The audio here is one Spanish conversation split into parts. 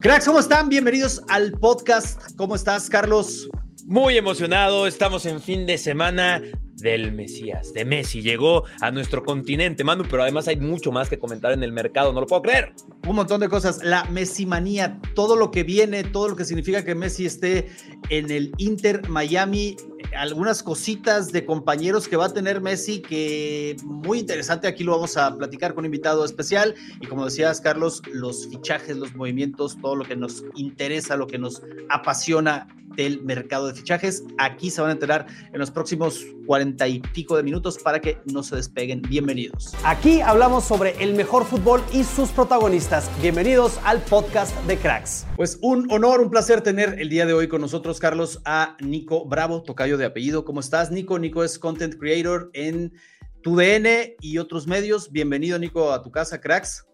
Cracks, ¿cómo están? Bienvenidos al podcast. ¿Cómo estás, Carlos? Muy emocionado, estamos en fin de semana del Mesías, de Messi. Llegó a nuestro continente, Manu, pero además hay mucho más que comentar en el mercado, no lo puedo creer. Un montón de cosas. La Messimanía, todo lo que viene, todo lo que significa que Messi esté en el Inter Miami. Algunas cositas de compañeros que va a tener Messi que muy interesante. Aquí lo vamos a platicar con un invitado especial. Y como decías, Carlos, los fichajes, los movimientos, todo lo que nos interesa, lo que nos apasiona del mercado de fichajes. Aquí se van a enterar en los próximos y pico de minutos para que no se despeguen. Bienvenidos. Aquí hablamos sobre el mejor fútbol y sus protagonistas. Bienvenidos al podcast de Cracks. Pues un honor, un placer tener el día de hoy con nosotros, Carlos, a Nico Bravo, tocayo de apellido. ¿Cómo estás, Nico? Nico es content creator en TUDN y otros medios. Bienvenido, Nico, a tu casa, Cracks.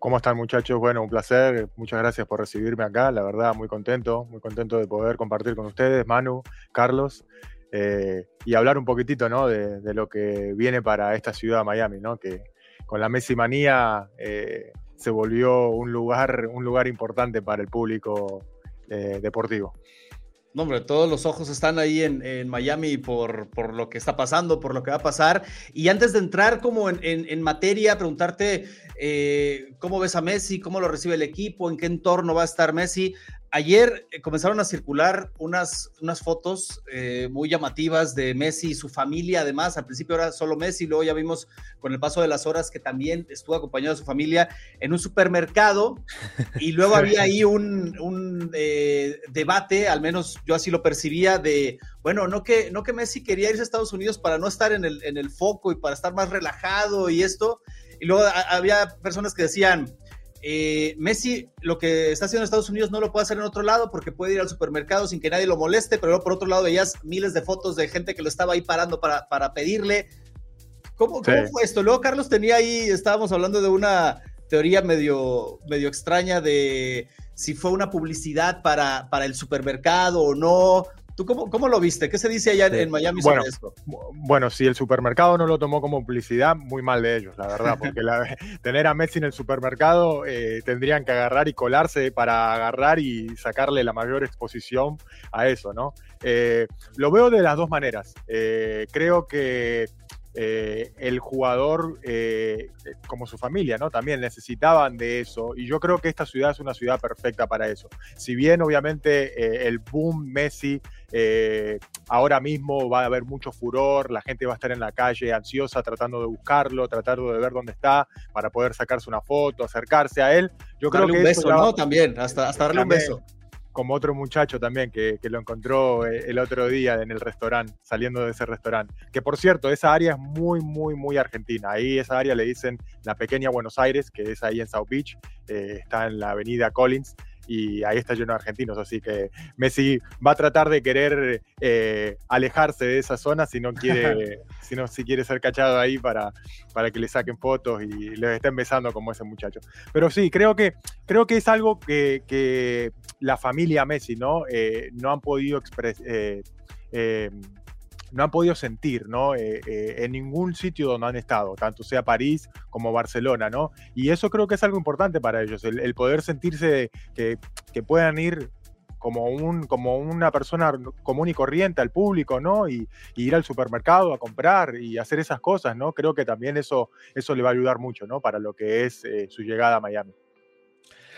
¿Cómo están muchachos? Bueno, un placer. Muchas gracias por recibirme acá. La verdad, muy contento, muy contento de poder compartir con ustedes, Manu, Carlos, eh, y hablar un poquitito ¿no? de, lo que viene para esta ciudad, Miami, ¿no? que con la Messi manía eh, se volvió un lugar, un lugar importante para el público eh, deportivo. No, hombre, todos los ojos están ahí en, Miami por, por, lo que está pasando, por lo que va a pasar. Y antes de entrar como en, en, materia, preguntarte cómo ves a Messi, cómo lo recibe el equipo, en qué entorno va a estar Messi. Ayer eh, comenzaron a circular unas, unas fotos eh, muy llamativas de Messi y su familia, además, al principio era solo Messi, luego ya vimos con el paso de las horas que también estuvo acompañado de su familia en un supermercado. Y luego había ahí un, un eh, debate, al menos yo así lo percibía, de, bueno, no que, no que Messi quería irse a Estados Unidos para no estar en el, en el foco y para estar más relajado y esto, y luego había personas que decían, eh, Messi lo que está haciendo en Estados Unidos no lo puede hacer en otro lado porque puede ir al supermercado sin que nadie lo moleste, pero por otro lado veías miles de fotos de gente que lo estaba ahí parando para, para pedirle. ¿Cómo, sí. ¿Cómo, fue esto? Luego Carlos tenía ahí, estábamos hablando de una teoría medio, medio extraña de si fue una publicidad para, para el supermercado o no. ¿Tú cómo, cómo, lo viste? ¿Qué se dice allá en Miami sobre bueno, esto? Bueno, si el supermercado no lo tomó como publicidad, muy mal de ellos, la verdad, porque la, tener a Messi en el supermercado eh, tendrían que agarrar y colarse para agarrar y sacarle la mayor exposición a eso, ¿no? Eh, lo veo de las dos maneras. Eh, creo que eh, el jugador, eh, como su familia, ¿no? También necesitaban de eso. Y yo creo que esta ciudad es una ciudad perfecta para eso. Si bien, obviamente, eh, el boom Messi, eh, ahora mismo va a haber mucho furor, la gente va a estar en la calle ansiosa tratando de buscarlo, tratando de ver dónde está para poder sacarse una foto, acercarse a él. Yo darle creo que un beso, ¿no? También, hasta, hasta darle también, un beso como otro muchacho también que, que, lo encontró eh, el otro día en el restaurante, saliendo de ese restaurante. Que por cierto, esa área es muy, muy, muy argentina. Ahí esa área le dicen la pequeña Buenos Aires, que es ahí en South Beach, eh, está en la avenida Collins. Y ahí está lleno de argentinos, así que Messi va a tratar de querer eh, alejarse de esa zona si no quiere, si no si quiere ser cachado ahí para, para que le saquen fotos y les estén besando como ese muchacho. Pero sí, creo que, creo que es algo que, que la familia Messi, ¿no? Eh, no han podido expresar. Eh, eh, no han podido sentir, ¿no? Eh, eh, en ningún sitio donde han estado, tanto sea París como Barcelona, ¿no? Y eso creo que es algo importante para ellos, el, poder sentirse que, que, puedan ir como, un, como una persona común y corriente al público, ¿no? Y, ir al supermercado a comprar y hacer esas cosas, ¿no? Creo que también eso, eso le va a ayudar mucho, ¿no? Para lo que es eh, su llegada a Miami.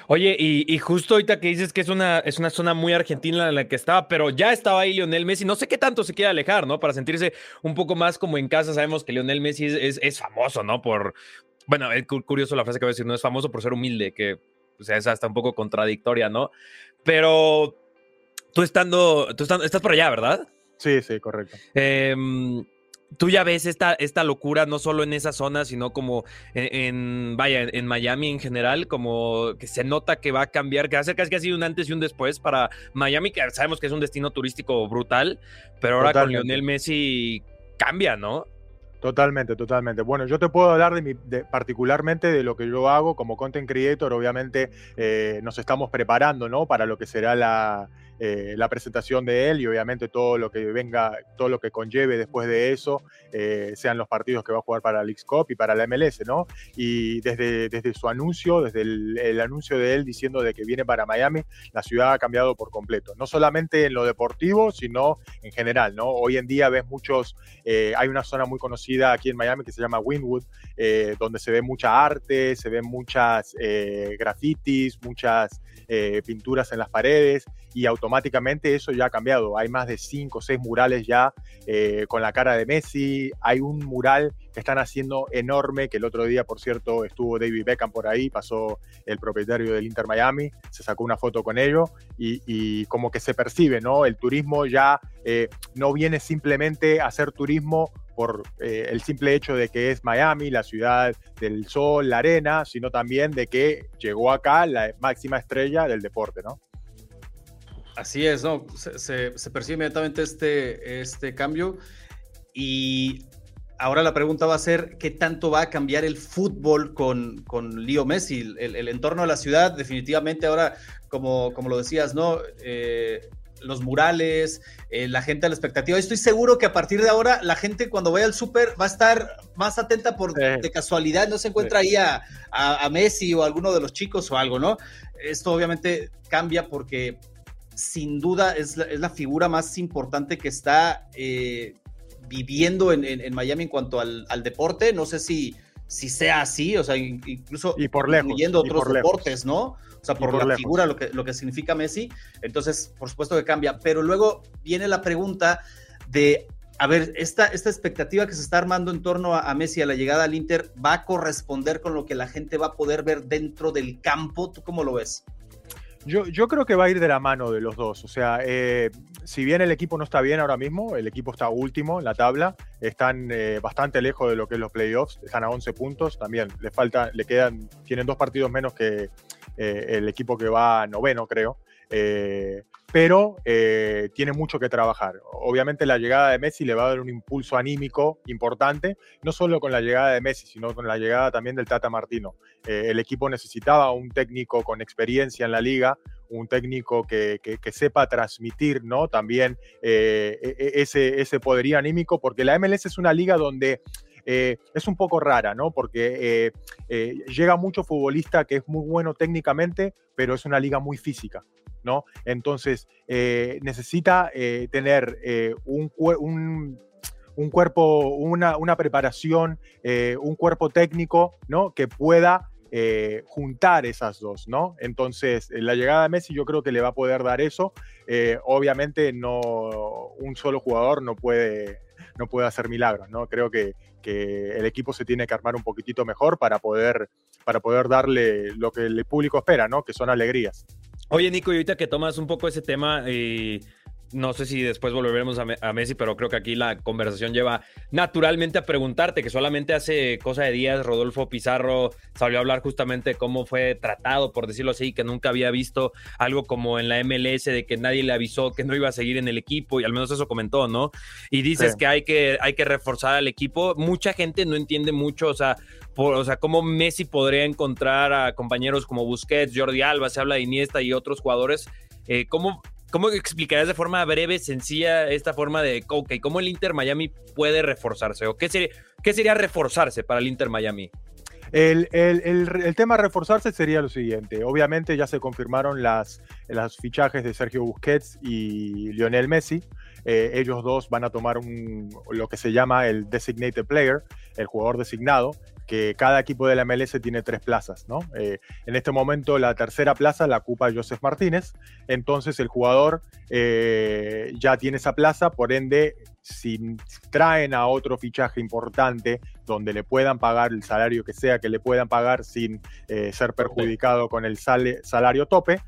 Oye, y, justo ahorita que dices que es una, es una zona muy argentina en la que estaba, pero ya estaba ahí Lionel Messi. No sé qué tanto se quiere alejar, ¿no? Para sentirse un poco más como en casa. Sabemos que Lionel Messi es, es, famoso, ¿no? Por. Bueno, es curioso la frase que voy a decir, no es famoso por ser humilde, que o sea, es hasta un poco contradictoria, ¿no? Pero tú estando, tú estás por allá, ¿verdad? Sí, sí, correcto. Eh, tú ya ves esta, esta locura no solo en esa zona, sino como en, vaya, en Miami en general, como que se nota que va a cambiar, que va a ser casi que ha sido un antes y un después para Miami, que sabemos que es un destino turístico brutal, pero ahora con Lionel Messi cambia, ¿no? Totalmente, totalmente. Bueno, yo te puedo hablar de, mi, particularmente de lo que yo hago como content creator. Obviamente eh, nos estamos preparando, ¿no? Para lo que será la, eh, la presentación de él y obviamente todo lo que venga, todo lo que conlleve después de eso, eh, sean los partidos que va a jugar para el Cup y para la MLS, ¿no? Y desde, desde su anuncio, desde el, anuncio de él diciendo de que viene para Miami, la ciudad ha cambiado por completo. No solamente en lo deportivo, sino en general, ¿no? Hoy en día ves muchos, eh, hay una zona muy conocida aquí en Miami que se llama Wynwood, donde se ve mucha arte, se ven muchas grafitis, muchas pinturas en las paredes y automáticamente eso ya ha cambiado. Hay más de cinco o seis murales ya eh, con la cara de Messi. Hay un mural que están haciendo enorme, que el otro día, por cierto, estuvo David Beckham por ahí, pasó el propietario del Inter Miami, se sacó una foto con ello y, como que se percibe, ¿no? El turismo ya eh, no viene simplemente a hacer turismo por eh, el simple hecho de que es Miami, la ciudad del sol, la arena, sino también de que llegó acá la máxima estrella del deporte, ¿no? Así es, ¿no? Se, percibe inmediatamente este, este cambio. Y ahora la pregunta va a ser, ¿qué tanto va a cambiar el fútbol con, con Leo Messi? El, entorno de la ciudad, definitivamente ahora, como, como lo decías, ¿no? Eh, los murales, eh, la gente a la expectativa. Estoy seguro que a partir de ahora la gente cuando vaya al súper va a estar más atenta por de casualidad, no se encuentra ahí a, a, Messi o a alguno de los chicos o algo, ¿no? Esto obviamente cambia porque sin duda es la, figura más importante que está eh, viviendo en, Miami en cuanto al, deporte. No sé si, si sea así, o sea, incluso y por lejos, incluyendo otros deportes, ¿no? O sea, por, la figura, lo que, lo que significa Messi. Entonces, por supuesto que cambia. Pero luego viene la pregunta de, a ver, esta, esta expectativa que se está armando en torno a, a Messi a la llegada al Inter, ¿va a corresponder con lo que la gente va a poder ver dentro del campo? ¿Tú cómo lo ves? Yo, creo que va a ir de la mano de los dos. O sea, eh, si bien el equipo no está bien ahora mismo, el equipo está último en la tabla, están eh, bastante lejos de lo que es los playoffs, están a 11 puntos, también le falta, le quedan, tienen dos partidos menos que eh, el equipo que va noveno, creo pero eh, tiene mucho que trabajar. Obviamente la llegada de Messi le va a dar un impulso anímico importante, no solo con la llegada de Messi, sino con la llegada también del Tata Martino. Eh, el equipo necesitaba un técnico con experiencia en la liga, un técnico que, sepa transmitir ¿no? también eh, e, e, ese, ese poderío anímico, porque la MLS es una liga donde... es un poco rara, ¿no? Porque llega mucho futbolista que es muy bueno técnicamente, pero es una liga muy física. ¿no? Entonces, eh, necesita eh, tener eh, un, cuerpo, una, preparación, un cuerpo técnico, ¿no? Que pueda juntar esas dos, ¿no? Entonces, la llegada de Messi yo creo que le va a poder dar eso. obviamente, no, un solo jugador no puede, no puede hacer milagros, ¿no? Creo que, que el equipo se tiene que armar un poquitito mejor para poder, para poder darle lo que el público espera, ¿no? Que son alegrías. Oye, Nico, y ahorita que tomas un poco ese tema, y no sé si después volveremos a, Messi, pero creo que aquí la conversación lleva naturalmente a preguntarte, que solamente hace cosa de días Rodolfo Pizarro salió a hablar justamente de cómo fue tratado, por decirlo así, que nunca había visto algo como en la MLS, de que nadie le avisó que no iba a seguir en el equipo, y al menos eso comentó, ¿no? Y dices que, hay que hay que reforzar al equipo. Mucha gente no entiende mucho, o sea, o sea, cómo Messi podría encontrar a compañeros como Busquets, Jordi Alba, se habla de Iniesta y otros jugadores. Eh, ¿cómo, ¿Cómo explicarías de forma breve, sencilla, esta forma de, ok, cómo el Inter Miami puede reforzarse? ¿O qué sería, qué sería reforzarse para el Inter Miami? El, tema a reforzarse sería lo siguiente. Obviamente ya se confirmaron las, las fichajes de Sergio Busquets y Lionel Messi. Eh, ellos dos van a tomar un, lo que se llama el designated player, el jugador designado, que cada equipo de la MLS tiene tres plazas, ¿no? Eh, en este momento la tercera plaza la ocupa Joseph Martínez, entonces el jugador eh, ya tiene esa plaza, por ende, si traen a otro fichaje importante donde le puedan pagar el salario que sea que le puedan pagar sin eh, ser perjudicado con el salario tope,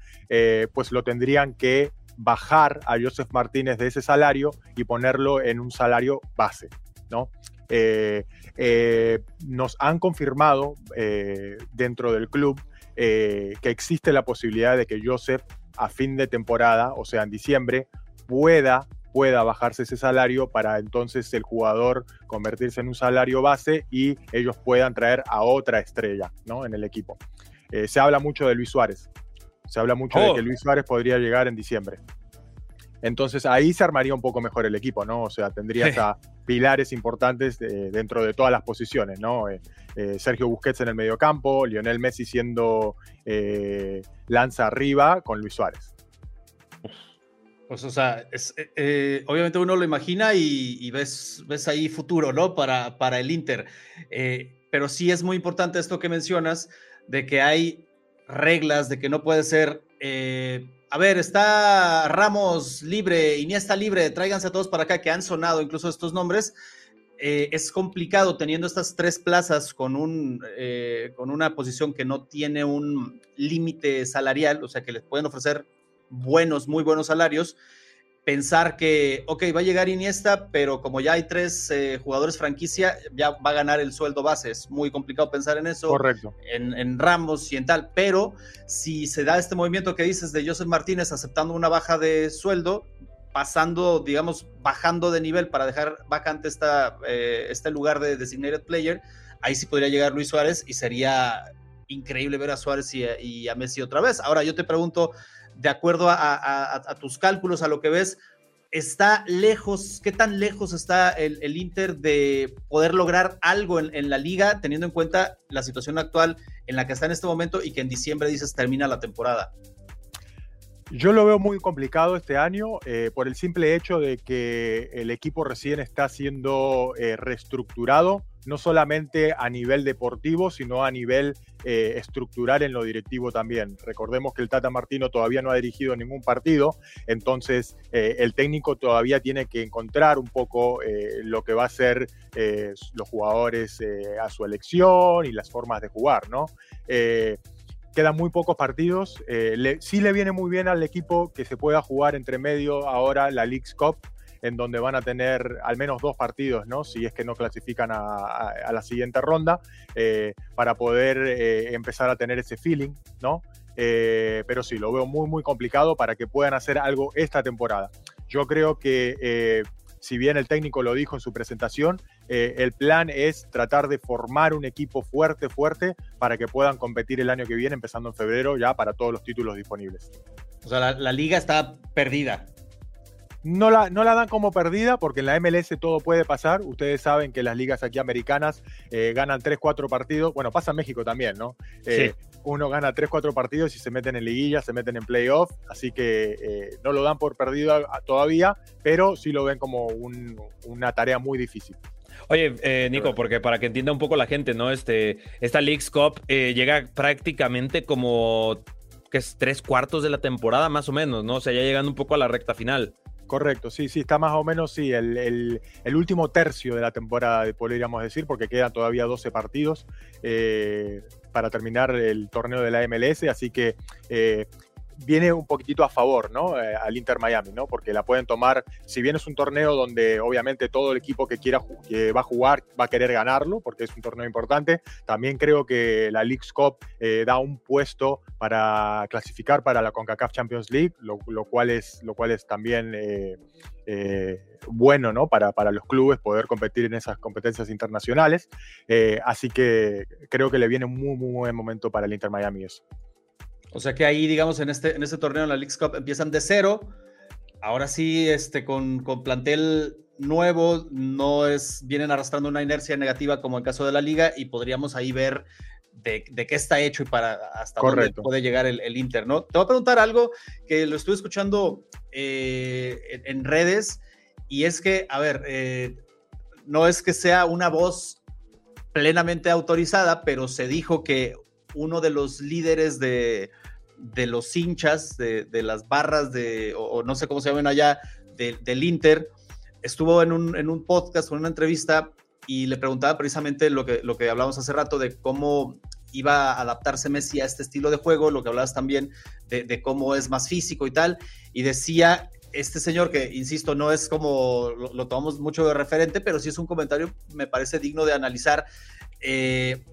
pues lo tendrían que bajar a Joseph Martínez de ese salario y ponerlo en un salario base, ¿no? Eh, eh, nos han confirmado eh, dentro del club que existe la posibilidad de que Joseph a fin de temporada, o sea, en diciembre, pueda pueda bajarse ese salario para entonces el jugador convertirse en un salario base y ellos puedan traer a otra estrella ¿no? en el equipo. se habla mucho de Luis Suárez. Se habla mucho de oh. que Luis Suárez podría llegar en diciembre. Entonces ahí se armaría un poco mejor el equipo, ¿no? O sea, tendrías a pilares importantes dentro de todas las posiciones, ¿no? Eh, eh, Sergio Busquets en el mediocampo, Lionel Messi siendo eh, lanza arriba con Luis Suárez. Pues, o sea, obviamente uno lo imagina y, ves, ves ahí futuro, ¿no? Para, para el Inter. pero sí es muy importante esto que mencionas, de que hay reglas, de que no puede ser a ver, está Ramos libre, Iniesta libre, tráiganse a todos para acá que han sonado incluso estos nombres. Eh, es complicado teniendo estas tres plazas con, un, eh, con una posición que no tiene un límite salarial, o sea que les pueden ofrecer buenos, muy buenos salarios pensar que, ok, va a llegar Iniesta, pero como ya hay tres eh, jugadores franquicia, ya va a ganar el sueldo base. Es muy complicado pensar en eso. Correcto. En, Ramos y en tal. Pero si se da este movimiento que dices de Joseph Martínez aceptando una baja de sueldo, pasando, digamos, bajando de nivel para dejar vacante esta, eh, este lugar de designated player, ahí sí podría llegar Luis Suárez y sería increíble ver a Suárez y y a Messi otra vez. Ahora yo te pregunto, de acuerdo a, tus cálculos, a lo que ves, está lejos, qué tan lejos está el, Inter de poder lograr algo en, la liga, teniendo en cuenta la situación actual en la que está en este momento y que en diciembre dices termina la temporada. Yo lo veo muy complicado este año eh, por el simple hecho de que el equipo recién está siendo eh, reestructurado, no solamente a nivel deportivo, sino a nivel eh, estructural en lo directivo también. Recordemos que el Tata Martino todavía no ha dirigido ningún partido, entonces el técnico todavía tiene que encontrar un poco lo que va a ser los jugadores a su elección y las formas de jugar, ¿no? quedan muy pocos partidos. Eh, sí le viene muy bien al equipo que se pueda jugar entre medio ahora la League's Cup, en donde van a tener al menos dos partidos, ¿no? Si es que no clasifican a, la siguiente ronda, eh, para poder eh, empezar a tener ese feeling, ¿no? pero sí, lo veo muy, muy complicado para que puedan hacer algo esta temporada. Yo creo que si bien el técnico lo dijo en su presentación, eh, el plan es tratar de formar un equipo fuerte, fuerte, para que puedan competir el año que viene, empezando en febrero, ya para todos los títulos disponibles. O sea, la, liga está perdida. No la, no la, dan como perdida porque en la MLS todo puede pasar. Ustedes saben que las ligas aquí americanas eh, ganan 3, 4 partidos. Bueno, pasa en México también, ¿no? Eh, uno gana 3, 4 partidos y se meten en liguilla, se meten en playoff, así que eh, no lo dan por perdido todavía, pero sí lo ven como una tarea muy difícil. Oye, eh, Nico, porque para que entienda un poco la gente, ¿no? Este, esta League's Cup eh, llega prácticamente como que es tres cuartos de la temporada, más o menos, ¿no? O sea, ya llegando un poco a la recta final. Correcto, sí, sí, está más o menos, sí, el, último tercio de la temporada, podríamos decir, porque quedan todavía 12 partidos eh, para terminar el torneo de la MLS, así que eh, viene un poquitito a favor, ¿no? Eh, al Inter Miami, ¿no? Porque la pueden tomar, si bien es un torneo donde obviamente todo el equipo que quiera que va a jugar va a querer ganarlo, porque es un torneo importante, también creo que la League's Cup eh, da un puesto para clasificar para la CONCACAF Champions League, lo, cual, es, lo cual es también eh, bueno, ¿no? Para, para los clubes poder competir en esas competencias internacionales. así que creo que le viene un muy, muy buen momento para el Inter Miami eso. O sea que ahí, digamos, en este, en este torneo, en la League Cup, empiezan de cero. Ahora sí, este, con, con plantel nuevo, no es, vienen arrastrando una inercia negativa como en el caso de la liga y podríamos ahí ver de, qué está hecho y para hasta dónde puede llegar el, Inter, ¿no? Te voy a preguntar algo que lo estuve escuchando eh, en, redes y es que, a ver, eh, no es que sea una voz plenamente autorizada, pero se dijo que uno de los líderes de, los hinchas, de, las barras de, o, no sé cómo se llaman allá, del Inter, estuvo en un, en un podcast, en una entrevista, y le preguntaba precisamente lo que, lo que hablamos hace rato de cómo iba a adaptarse Messi a este estilo de juego, lo que hablabas también de, cómo es más físico y tal, y decía este señor que, insisto, no es como lo, tomamos mucho de referente, pero sí es un comentario, me parece digno de analizar. Eh,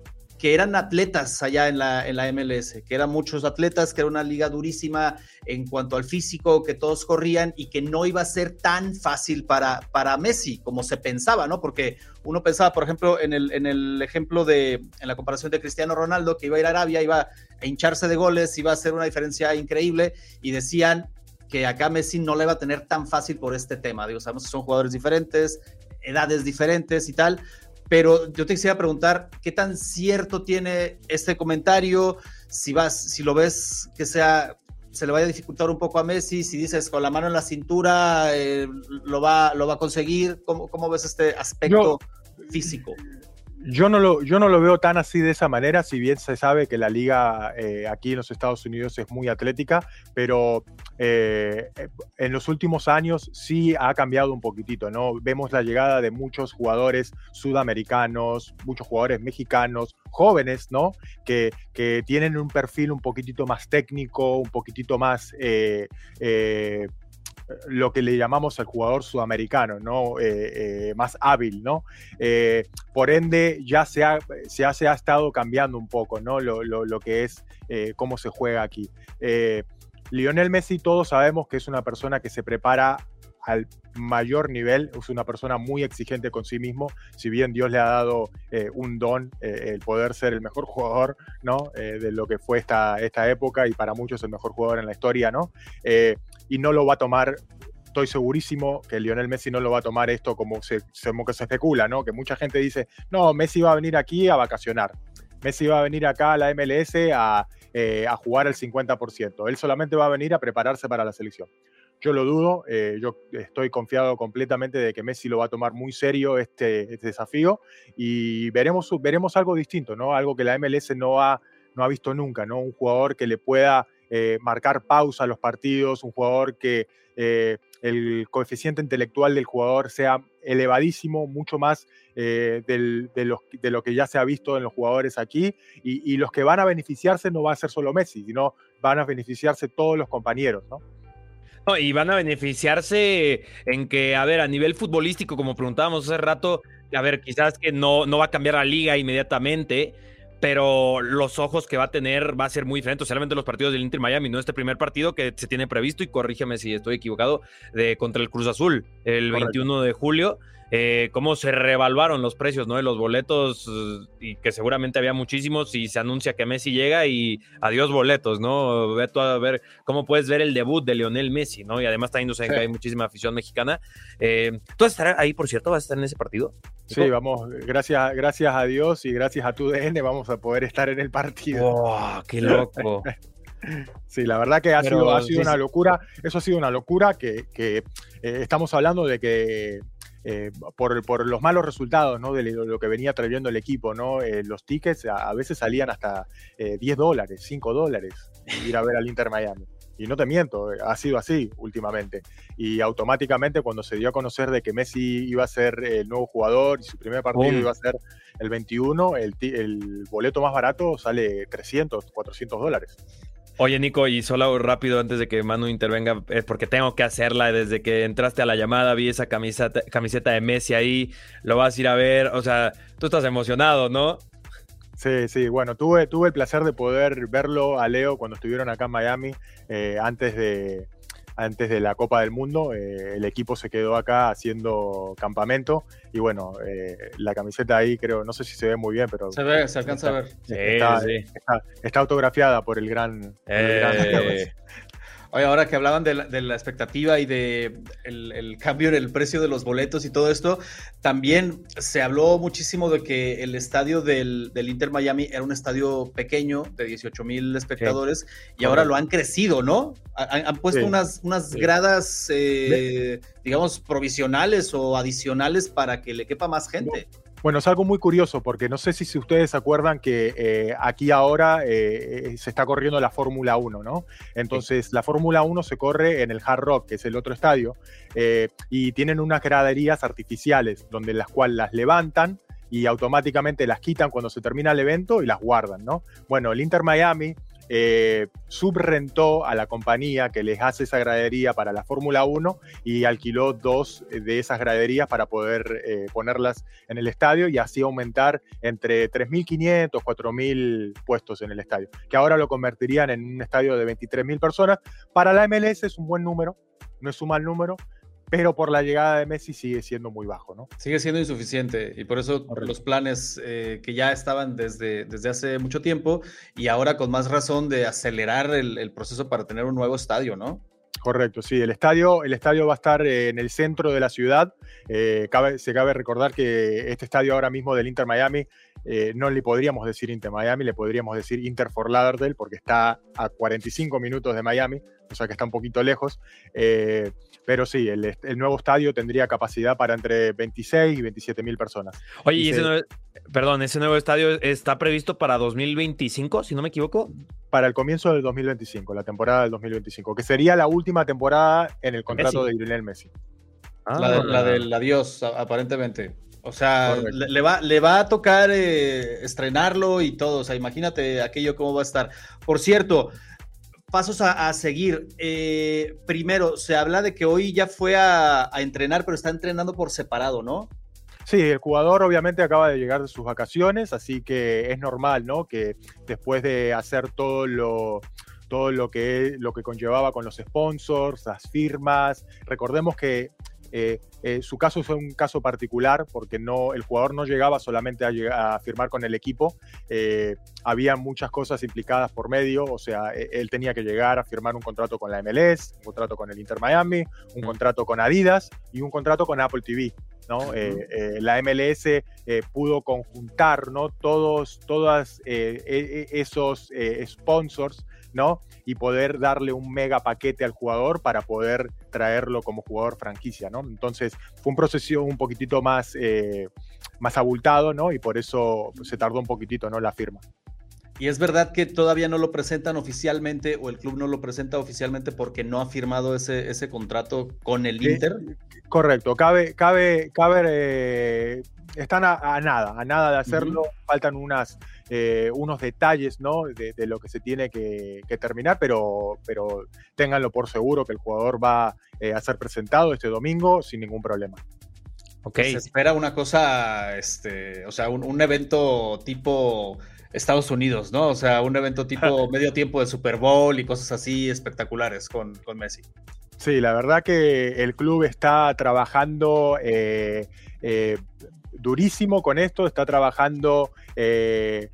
que eran atletas allá en la, en la MLS, que eran muchos atletas, que era una liga durísima en cuanto al físico, que todos corrían y que no iba a ser tan fácil para, para Messi como se pensaba, ¿no? Porque uno pensaba, por ejemplo, en el, en el ejemplo de, en la comparación de Cristiano Ronaldo, que iba a ir a Arabia, iba a hincharse de goles, iba a hacer una diferencia increíble y decían que acá Messi no le iba a tener tan fácil por este tema. Digo, sabemos que son jugadores diferentes, edades diferentes y tal, pero yo te quisiera preguntar, ¿qué tan cierto tiene este comentario? Si vas, si lo ves que sea, se le vaya a dificultar un poco a Messi, si dices con la mano en la cintura, eh, lo, va, lo va a conseguir, ¿cómo, cómo ves este aspecto físico? Yo no, lo, yo no lo veo tan así de esa manera, si bien se sabe que la liga eh, aquí en los Estados Unidos es muy atlética, pero eh, en los últimos años sí ha cambiado un poquitito, ¿no? Vemos la llegada de muchos jugadores sudamericanos, muchos jugadores mexicanos, jóvenes, ¿no? Que, que tienen un perfil un poquitito más técnico, un poquitito más... Eh, lo que le llamamos al jugador sudamericano, ¿no? Eh, eh, más hábil, ¿no? Eh, por ende, ya se ha, se, ha, se ha, estado cambiando un poco, ¿no? Lo, lo, que es cómo se juega aquí. Lionel Messi, todos sabemos que es una persona que se prepara al mayor nivel, es una persona muy exigente con sí mismo, si bien Dios le ha dado un don, el poder ser el mejor jugador, ¿no? de lo que fue esta, esta época y para muchos el mejor jugador en la historia, ¿no? y no lo va a tomar estoy segurísimo que Lionel Messi no lo va a tomar esto como se, como que se especula, ¿no? Que mucha gente dice, no, Messi va a venir aquí a vacacionar. Messi va a venir acá a la MLS a, eh, a jugar el 50%. Él solamente va a venir a prepararse para la selección. Yo lo dudo, eh, yo estoy confiado completamente de que Messi lo va a tomar muy serio este, este desafío y veremos, veremos algo distinto, ¿no? Algo que la MLS no ha, no ha visto nunca, ¿no? Un jugador que le pueda eh, marcar pausa a los partidos, un jugador que eh, el coeficiente intelectual del jugador sea elevadísimo, mucho más eh, de, lo que ya se ha visto en los jugadores aquí, y, los que van a beneficiarse no va a ser solo Messi, sino van a beneficiarse todos los compañeros, ¿no? Y van a beneficiarse en que, a ver, a nivel futbolístico, como preguntábamos hace rato, a ver, quizás que no, no va a cambiar la liga inmediatamente, pero los ojos que va a tener va a ser muy diferente, solamente los partidos del Inter Miami, no este primer partido que se tiene previsto, y corrígeme si estoy equivocado, de contra el Cruz Azul, el 21 de julio. Eh, cómo se revaluaron los precios ¿no? de los boletos y que seguramente había muchísimos y se anuncia que Messi llega y adiós boletos, ¿no? Ve a ver cómo puedes ver el debut de Lionel Messi, ¿no? Y además también sí. que hay muchísima afición mexicana. Eh, ¿Tú vas a estar ahí, por cierto? ¿Vas a estar en ese partido? Sí, vamos, gracias, gracias a Dios y gracias a tu DN vamos a poder estar en el partido. ¡Oh, qué loco! Sí, la verdad que ha sido, ha sido una locura. Eso ha sido una locura que, eh, estamos hablando de que eh, por, por, los malos resultados ¿no? de lo, que venía trayendo el equipo. ¿no? Eh, los tickets a, veces salían hasta 10 dólares, 5 dólares ir a ver al Inter Miami. Y no te miento, ha sido así últimamente. Y automáticamente cuando se dio a conocer de que Messi iba a ser el nuevo jugador y su primer partido iba a ser el 21, el, el boleto más barato sale 300, 400 dólares. Oye, Nico, y solo rápido antes de que Manu intervenga, es porque tengo que hacerla. Desde que entraste a la llamada, vi esa camiseta, camiseta de Messi ahí, lo vas a ir a ver. O sea, tú estás emocionado, ¿no? Sí, sí, bueno, tuve, tuve el placer de poder verlo a Leo cuando estuvieron acá en Miami, eh, antes de, antes de la Copa del Mundo. Eh, el equipo se quedó acá haciendo campamento y bueno, eh, la camiseta ahí creo, no sé si se ve muy bien, pero... Se ve, se alcanza a ver. está, autografiada por el gran... Eh. Oye, ahora que hablaban de la, expectativa y de el, cambio en el precio de los boletos y todo esto, también se habló muchísimo de que el estadio del, Inter Miami era un estadio pequeño de 18 mil espectadores y ahora lo han crecido, ¿no? Han, puesto unas, unas gradas, eh, digamos, provisionales o adicionales para que le quepa más gente. Bueno, es algo muy curioso porque no sé si, ustedes acuerdan que eh, aquí ahora eh, eh, se está corriendo la Fórmula 1, ¿no? Entonces, la Fórmula 1 se corre en el Hard Rock, que es el otro estadio, y tienen unas graderías artificiales donde las cuales las levantan y automáticamente las quitan cuando se termina el evento y las guardan, ¿no? Bueno, el Inter Miami eh, subrentó a la compañía que les hace esa gradería para la Fórmula 1 y alquiló dos de esas graderías para poder eh, ponerlas en el estadio y así aumentar entre 3.500, 4.000 puestos en el estadio, que ahora lo convertirían en un estadio de 23.000 personas. Para la MLS es un buen número, no es un mal número, pero por la llegada de Messi sigue siendo muy bajo, ¿no? Sigue siendo insuficiente y por eso los planes eh, que ya estaban desde, desde hace mucho tiempo y ahora con más razón de acelerar el, proceso para tener un nuevo estadio, ¿no? Correcto, sí, el estadio, el estadio va a estar eh, en el centro de la ciudad. Eh, se cabe recordar que este estadio ahora mismo del Inter Miami no le podríamos decir Inter Miami, le podríamos decir Inter for Lauderdale porque está a 45 minutos de Miami, o sea que está un poquito lejos. Eh, pero sí, el, nuevo estadio tendría capacidad para entre 26 y 27 mil personas. Oye, y, ese nuevo, perdón, ese nuevo estadio está previsto para 2025, si no me equivoco. Para el comienzo del 2025, la temporada del 2025, que sería la última temporada en el contrato de Lionel Messi. la, del adiós, aparentemente. O sea, le, va, le va a tocar eh, estrenarlo y todo. O sea, imagínate aquello cómo va a estar. Por cierto, pasos a, seguir. Eh, primero, se habla de que hoy ya fue a, entrenar, pero está entrenando por separado, ¿no? Sí, el jugador obviamente acaba de llegar de sus vacaciones, así que es normal, ¿no? Que después de hacer todo lo, todo lo que, lo que conllevaba con los sponsors, las firmas, recordemos que eh, eh, su caso fue un caso particular porque no, el jugador no llegaba solamente a, a firmar con el equipo, eh, había muchas cosas implicadas por medio, o sea, e, él tenía que llegar a firmar un contrato con la MLS, un contrato con el Inter Miami, un contrato con Adidas y un contrato con Apple TV. ¿no? la MLS pudo conjuntar ¿no? todos todas, e, e, esos sponsors ¿no? Y poder darle un mega paquete al jugador para poder traerlo como jugador franquicia, ¿no? Entonces fue un proceso un poquitito más, eh, más abultado, ¿no? Y por eso se tardó un poquitito, ¿no? La firma. Y es verdad que todavía no lo presentan oficialmente o el club no lo presenta oficialmente porque no ha firmado ese, ese contrato con el eh, Inter. correcto, cabe, cabe, cabe, eh, están a, nada, a nada de hacerlo. Faltan unas, eh, unos detalles ¿no? de, lo que se tiene que, terminar, pero, pero ténganlo por seguro que el jugador va a ser presentado este domingo sin ningún problema. Okay. Se espera una cosa, este, o sea, un, un evento tipo Estados Unidos, ¿no? O sea, un evento tipo medio tiempo de Super Bowl y cosas así espectaculares con, con Messi. Sí, la verdad que el club está trabajando eh, eh, durísimo con esto, está trabajando eh,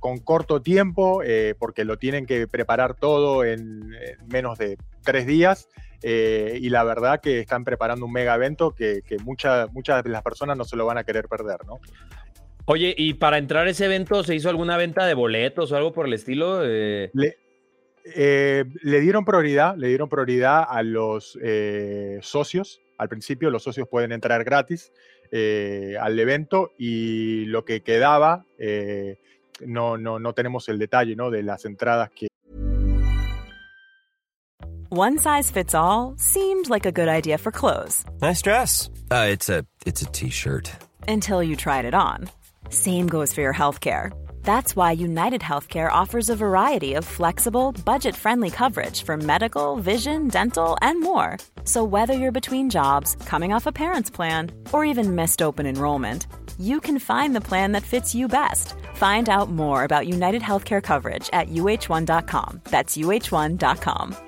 con corto tiempo, porque lo tienen que preparar todo en, menos de tres días. y la verdad que están preparando un mega evento que, que muchas de las personas no se lo van a querer perder, ¿no? Oye, ¿y para entrar a ese evento se hizo alguna venta de boletos o algo por el estilo? Eh, le, dieron prioridad, le dieron prioridad a los eh, socios. Al principio los socios pueden entrar gratis eh, al evento y lo que quedaba, no, no, no tenemos el detalle ¿no? de las entradas que... One size fits all seemed like a good idea for clothes. Nice dress. Uh, it's a t-shirt. Until you tried it on. Same goes for your healthcare. That's why United Healthcare offers a variety of flexible, budget friendly coverage for medical, vision, dental, and more. So, whether you're between jobs, coming off a parent's plan, or even missed open enrollment, you can find the plan that fits you best. Find out more about United Healthcare coverage at uh1.com. That's uh1.com.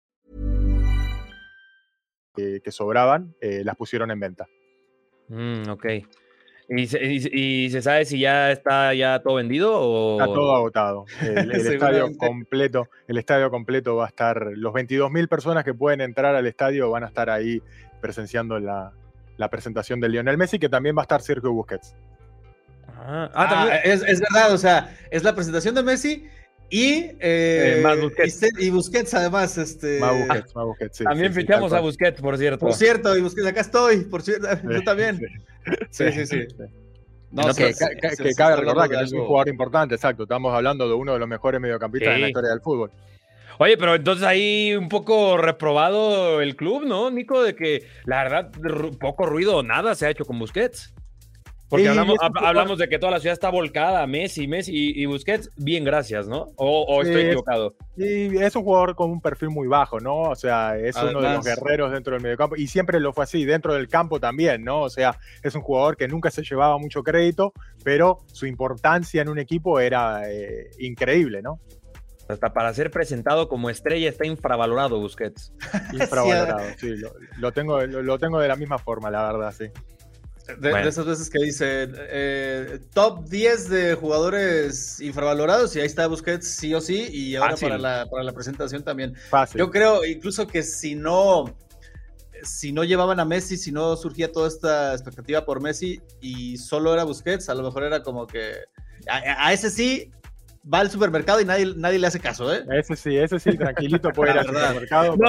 Que sobraban, eh, las pusieron en venta. Mm, ok. ¿Y se, y- y se sabe si ya está ya todo vendido o...? Está todo agotado. El, el estadio completo, el estadio completo va a estar, los 22.000 personas que pueden entrar al estadio van a estar ahí presenciando la, la presentación de Lionel Messi, que también va a estar Sergio Busquets. Ah, ah, Ah, también- es, es verdad, o sea, es la presentación de Messi y, eh, Eh, más Busquets. y se- y Busquets además. Este, Más Busquets, más Busquets, sí, también sí, sí, fichamos tal a. Busquets, por cierto. Por cierto, y Busquets, acá estoy, por cierto, yo Sí, también. sí. Sí, sí, sí. No, No, sí, que, sí, sí, sí, que sí, cabe recordar que es un jugador importante, exacto. Estamos hablando de uno de los mejores mediocampistas de la Sí. historia del fútbol. Oye, pero entonces ahí un poco reprobado el club, ¿no, Nico? De que la verdad ru- poco ruido o nada se ha hecho con Busquets. Porque Sí, hablamos, hab- de que toda la ciudad está volcada, Messi, Messi y, y Busquets, bien, gracias, ¿no? O, o estoy Sí, es- equivocado. Y es un jugador con un perfil muy bajo, ¿no? O sea, es uno de los guerreros dentro del mediocampo y siempre lo fue así, dentro del campo también, ¿no? O sea, es un jugador que nunca se llevaba mucho crédito, pero su importancia en un equipo era eh, increíble, ¿no? Hasta para ser presentado como estrella está infravalorado Busquets. Infravalorado, sí, lo, lo tengo, lo, lo tengo de la misma forma, la verdad, sí. De, de Bueno. esas veces que dicen eh, top 10 de jugadores infravalorados y ahí está Busquets sí o sí y ahora Fácil. para la, para la presentación también. Fácil. Yo creo incluso que si no si no llevaban a Messi, si no surgía toda esta expectativa por Messi y solo era Busquets, a lo mejor era como que a, a ese sí va al supermercado y nadie, nadie le hace caso, ¿eh? Ese sí, ese sí, tranquilito puede ir al supermercado. No.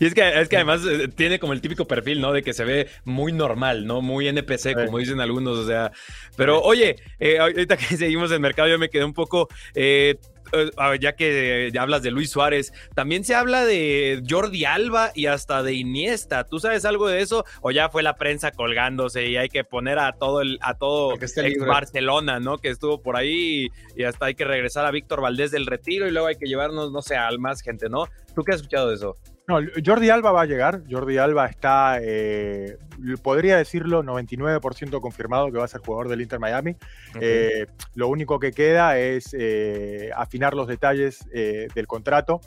Y es que, es que además eh, tiene como el típico perfil, ¿no? De que se ve muy normal, ¿no? Muy NPC, como dicen algunos, o sea. Pero oye, eh, ahorita que seguimos en mercado, yo me quedé un poco. eh, eh, ya que ya hablas de Luis Suárez, también se habla de Jordi Alba y hasta de Iniesta. ¿Tú sabes algo de eso? ¿O ya fue la prensa colgándose y hay que poner a todo el, a todo El ex. Barcelona, ¿no? Que estuvo por ahí y, hasta hay que regresar a Víctor Valdés del retiro y luego hay que llevarnos, no sé, a más gente, ¿no? ¿Tú qué has escuchado de eso? No, Jordi Alba va a llegar. Jordi Alba está, eh, podría decirlo, 99% confirmado que va a ser jugador del Inter Miami. Eh, lo único que queda es eh, afinar los detalles del contrato.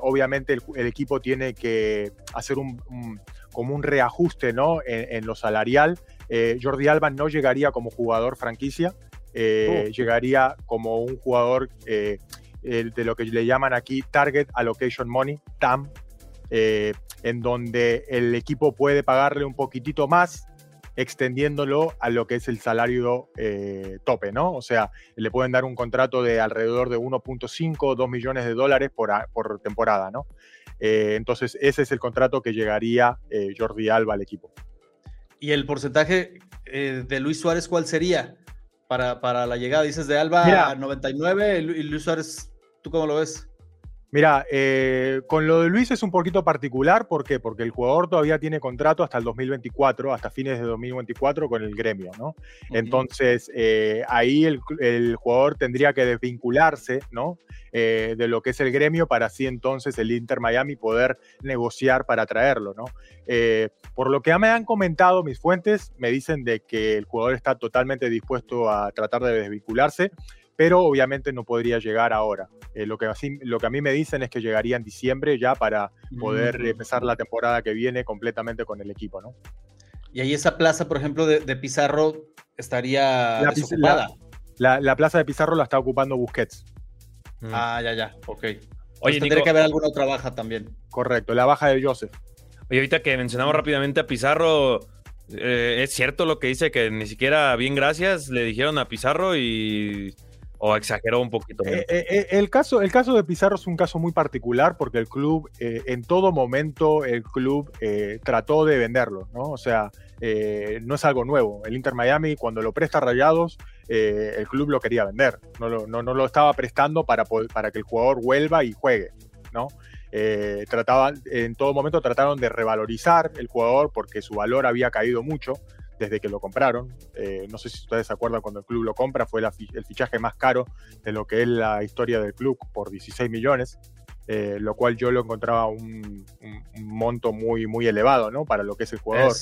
Obviamente el, el equipo tiene que hacer un, un- como un reajuste ¿no? en, en lo salarial. Jordi Alba no llegaría como jugador franquicia, eh, llegaría como un jugador de lo que le llaman aquí Target Allocation Money, TAM, eh, en donde el equipo puede pagarle un poquitito más extendiéndolo a lo que es el salario eh, tope, ¿no? O sea, le pueden dar un contrato de alrededor de 1.5, 2 millones de dólares por, a- por temporada, ¿no? Eh, entonces, ese es el contrato que llegaría eh, Jordi Alba al equipo. Y el porcentaje de Luis Suárez, ¿cuál sería para, para la llegada? Dices de Alba Mira. a 99 y Lu- y Luis Suárez, ¿tú cómo lo ves? Mira, eh, con lo de Luis es un poquito particular, ¿por qué? Porque el jugador todavía tiene contrato hasta el 2024, hasta fines de 2024 con el gremio, ¿no? Entonces, eh, ahí el, el jugador tendría que desvincularse, ¿no? Eh, de lo que es el gremio para así entonces el Inter Miami poder negociar para traerlo, ¿no? Por lo que ya me han comentado mis fuentes, me dicen de que el jugador está totalmente dispuesto a tratar de desvincularse, pero obviamente no podría llegar ahora. Eh, lo, que así- lo que a mí me dicen es que llegaría en diciembre ya para poder Mm. empezar la temporada que viene completamente con el equipo, ¿no? Y ahí esa plaza, por ejemplo, de, de Pizarro estaría La, desocupada. la- la- la plaza de Pizarro la está ocupando Busquets. Ah, ya, ya, ok. Oye, tendría que haber alguna otra baja también. Correcto, la baja de Joseph. Oye, ahorita que mencionamos rápidamente a Pizarro, eh, es cierto lo que dice que ni siquiera bien gracias le dijeron a Pizarro y o exageró un poquito. Eh, eh, el, caso, el caso de Pizarro es un caso muy particular porque el club, en todo momento, el club trató de venderlo, ¿no? O sea, no es algo nuevo. El Inter Miami, cuando lo presta a Rayados, el club lo quería vender. No lo, no, no lo estaba prestando para, para que el jugador vuelva y juegue, ¿no? Eh, trataban, en todo momento trataron de revalorizar el jugador porque su valor había caído mucho desde que lo compraron. Eh, no sé si ustedes se acuerdan cuando el club lo compra, fue el fichaje más caro de lo que es la historia del club por 16 millones. Eh, lo cual yo lo encontraba un, monto muy, muy elevado, ¿no? Para lo que es el jugador.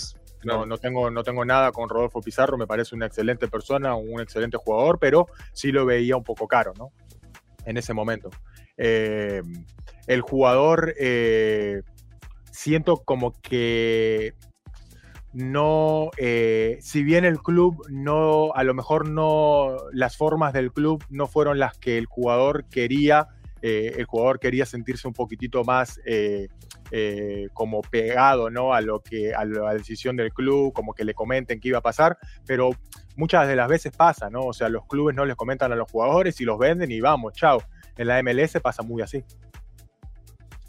no, no, tengo, no tengo nada con Rodolfo Pizarro, me parece una excelente persona, un excelente jugador, pero sí lo veía un poco caro, ¿no? En ese momento. Eh, el jugador siento como que no, eh, si bien el club no, a lo mejor no, las formas del club no fueron las que el jugador quería, el jugador quería sentirse un poquitito más como pegado, ¿no? A lo que, a la decisión del club, como que le comenten qué iba a pasar, pero muchas de las veces pasa, ¿no? O sea, los clubes no les comentan a los jugadores y los venden y vamos, chao en la MLS pasa muy así.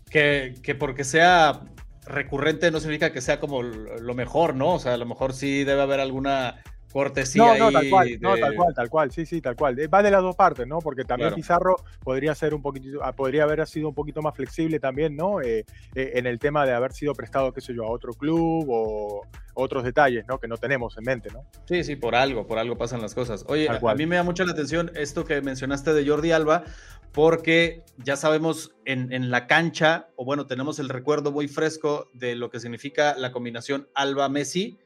Que, que porque sea recurrente no significa que sea como lo mejor, ¿no? O sea, a lo mejor sí debe haber alguna cortesía. No, no, tal cual, no, tal cual, tal cual, sí, sí, tal cual. Va de las dos partes, ¿no? Porque también Pizarro podría ser un poquitito, ah, podría haber sido un poquito más flexible también, ¿no? Eh, eh, en el tema de haber sido prestado, qué sé yo, a otro club o otros detalles, ¿no? Que no tenemos en mente, ¿no? Sí, sí, por algo, por algo pasan las cosas. Oye, a, mí me da mucha la atención esto que mencionaste de Jordi Alba, porque ya sabemos en, en, la cancha, o bueno, tenemos el recuerdo muy fresco de lo que significa la combinación Alba-Messi,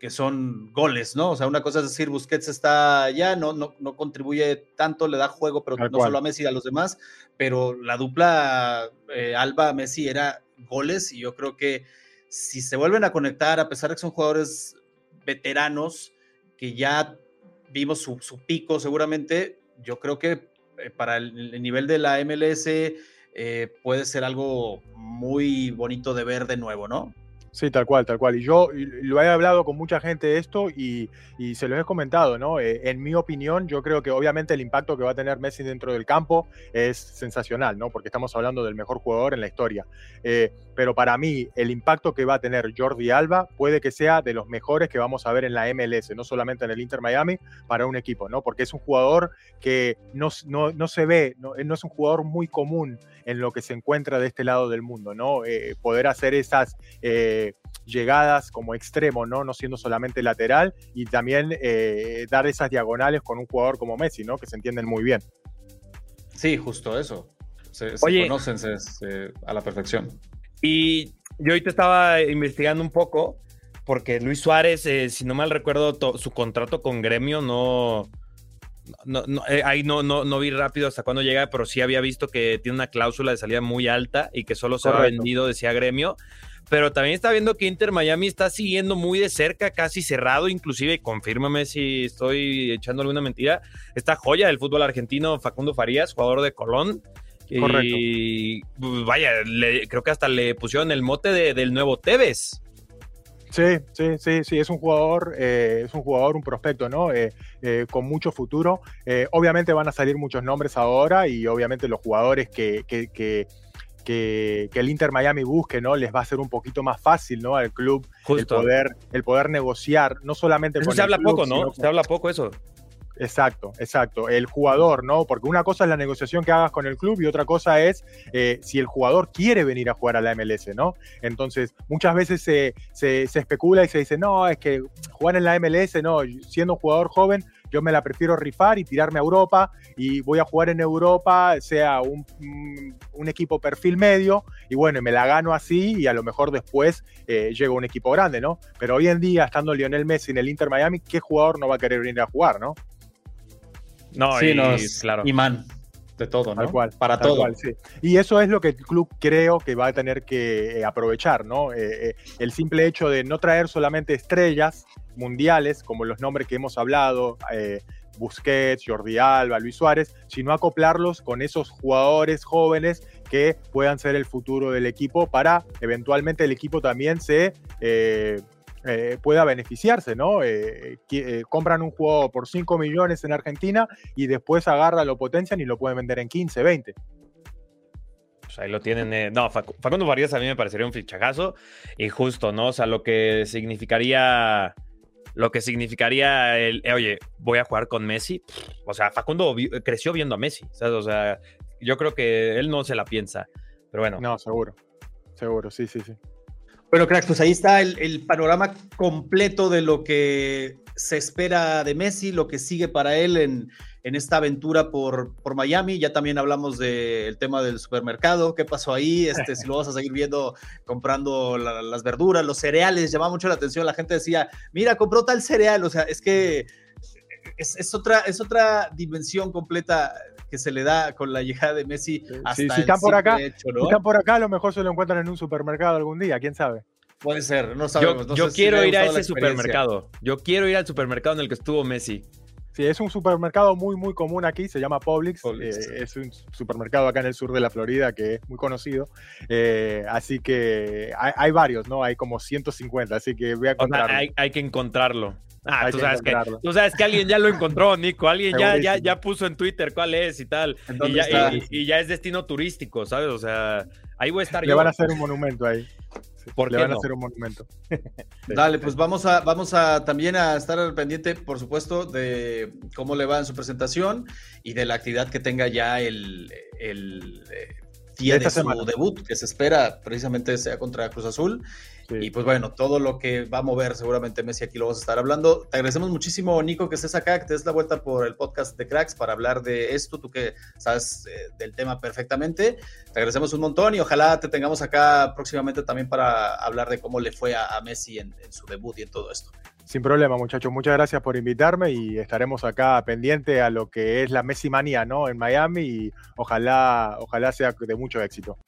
que son goles, ¿no? O sea, una cosa es decir, Busquets está allá, no, no, no contribuye tanto, le da juego, pero no solo a Messi, a los demás, pero la dupla eh, Alba-Messi era goles y yo creo que si se vuelven a conectar, a pesar de que son jugadores veteranos, que ya vimos su, pico seguramente, yo creo que eh, para el, nivel de la MLS eh, puede ser algo muy bonito de ver de nuevo, ¿no? Sí, tal cual, tal cual. Y yo lo he hablado con mucha gente de esto y, y se lo he comentado, ¿no? Eh, en mi opinión, yo creo que obviamente el impacto que va a tener Messi dentro del campo es sensacional, ¿no? Porque estamos hablando del mejor jugador en la historia. Eh, pero para mí, el impacto que va a tener Jordi Alba puede que sea de los mejores que vamos a ver en la MLS, no solamente en el Inter Miami, para un equipo, ¿no? Porque es un jugador que no, no, no se ve, no, no, es un jugador muy común en lo que se encuentra de este lado del mundo, ¿no? Eh, poder hacer esas llegadas como extremo, ¿no? No siendo solamente lateral y también eh, dar esas diagonales con un jugador como Messi, ¿no? Que se entienden muy bien. Sí, justo eso. Se, conocen a la perfección. Y yo hoy te estaba investigando un poco porque Luis Suárez, eh, si no mal recuerdo, su contrato con Gremio no... No, eh, ahí no, no, no vi rápido hasta cuándo llega, pero sí había visto que tiene una cláusula de salida muy alta y que solo se ha vendido, decía Gremio pero también está viendo que Inter Miami está siguiendo muy de cerca, casi cerrado, inclusive, confírmame si estoy echando alguna mentira, esta joya del fútbol argentino, Facundo Farías, jugador de Colón. Correcto. Y pues, vaya, creo que hasta le pusieron el mote del nuevo Tevez. Sí, sí, sí, sí, es un jugador, eh, es un jugador, un prospecto, ¿no? Eh, eh, con mucho futuro. obviamente van a salir muchos nombres ahora y obviamente los jugadores que, que que, el Inter Miami busque, ¿no? Les va a ser un poquito más fácil, ¿no? Al club el poder, el poder negociar, no solamente con se habla poco, ¿no? Se habla poco eso. Exacto, exacto. El jugador, ¿no? Porque una cosa es la negociación que hagas con el club y otra cosa es eh, si el jugador quiere venir a jugar a la MLS, ¿no? Entonces, muchas veces se, se, se, especula y se dice, no, es que jugar en la MLS, no, siendo un jugador joven, yo me la prefiero rifar y tirarme a Europa y voy a jugar en Europa, sea un, equipo perfil medio, y bueno, me la gano así y a lo mejor después eh, llego a un equipo grande, ¿no? Pero hoy en día, estando Lionel Messi en el Inter Miami, ¿qué jugador no va a querer venir a jugar, no? No, sí, y, claro. Imán de todo, ¿no? cual, para todo. sí. Y eso es lo que el club creo que va a tener que eh, aprovechar, ¿no? Eh, el simple hecho de no traer solamente estrellas, mundiales, como los nombres que hemos hablado, eh, Busquets, Jordi Alba, Luis Suárez, sino acoplarlos con esos jugadores jóvenes que puedan ser el futuro del equipo para eventualmente el equipo también se eh, eh, pueda beneficiarse, ¿no? Eh, compran un juego por 5 millones en Argentina y después agarra, lo potencian y lo pueden vender en 15, 20. Pues ahí lo tienen. no, Facundo Farías a mí me parecería un fichajazo y justo, ¿no? O sea, lo que significaría lo que significaría el, oye, voy a jugar con Messi. O sea, Facundo creció viendo a Messi. O sea, yo creo que él no se la piensa. Pero bueno. No, seguro. Seguro, sí, sí, sí. Bueno, cracks, pues ahí está el, panorama completo de lo que se espera de Messi, lo que sigue para él en, esta aventura por, por, Miami. Ya también hablamos del tema del supermercado, qué pasó ahí, este, si lo vas a seguir viendo comprando las verduras, los cereales, llamaba mucho la atención. La gente decía, mira, compró tal cereal. O sea, es que es, otra, es otra dimensión completa que se le da con la llegada de Messi. Hasta si, están por acá, están por acá, a lo mejor se lo encuentran en un supermercado algún día, quién sabe. Puede ser, no sabemos. Yo, quiero ir a ese supermercado. Yo quiero ir al supermercado en el que estuvo Messi. Sí, es un supermercado muy, muy común aquí, se llama Publix. Eh, es un supermercado acá en el sur de la Florida que es muy conocido. Eh, así que hay, varios, ¿no? Hay como 150, así que voy a encontrarlo. hay, que encontrarlo. Ah, tú sabes, que, tú sabes, que, alguien ya lo encontró, Nico. Alguien ya, ya, ya, puso en Twitter cuál es y tal. Y ya, y, ya, es destino turístico, ¿sabes? O sea, ahí voy a estar Le van a hacer un monumento ahí. ¿Por le qué van a hacer un monumento. Dale, pues vamos a, vamos a también a estar al pendiente, por supuesto, de cómo le va en su presentación y de la actividad que tenga ya el, el eh, día de, su debut, que se espera precisamente sea contra Cruz Azul. Y pues bueno, todo lo que va a mover seguramente Messi aquí lo vamos a estar hablando. Te agradecemos muchísimo, Nico, que estés acá, que te des la vuelta por el podcast de Cracks para hablar de esto, tú que sabes eh, del tema perfectamente. Te agradecemos un montón y ojalá te tengamos acá próximamente también para hablar de cómo le fue a, Messi en, su debut y en todo esto. Sin problema, muchachos. Muchas gracias por invitarme y estaremos acá pendiente a lo que es la Messi manía, ¿no? En Miami y ojalá, ojalá sea de mucho éxito.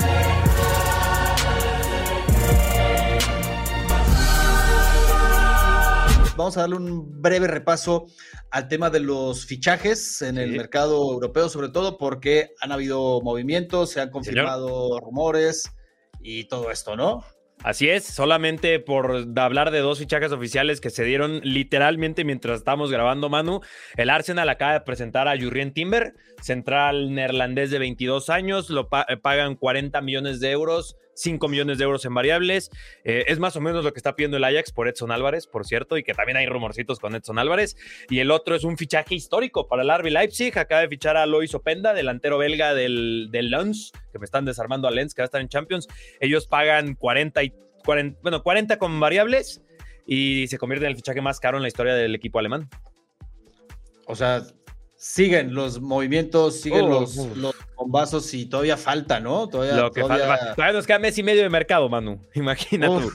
Vamos a darle un breve repaso al tema de los fichajes en el mercado europeo, sobre todo porque han habido movimientos, se han confirmado rumores y todo esto, ¿no? Así es, solamente por hablar de dos fichajes oficiales que se dieron literalmente mientras estamos grabando, Manu. El Arsenal acaba de presentar a Jurrien Timber, central neerlandés de 22 años, lo pagan 40 millones de euros 5 millones de euros en variables. Eh, es más o menos lo que está pidiendo el Ajax por Edson Álvarez, por cierto, y que también hay rumorcitos con Edson Álvarez. Y el otro es un fichaje histórico para el RB Leipzig. Acaba de fichar a Lois Openda, delantero belga del, del Lens, que me están desarmando a Lens, que va a estar en Champions. Ellos pagan 40, y, 40, bueno, 40 con variables y se convierte en el fichaje más caro en la historia del equipo alemán. O sea, siguen los movimientos, siguen los, los, bombazos y todavía falta, ¿no? Todavía, Lo que falta. Todavía nos queda mes y medio de mercado, Manu. Imagínate.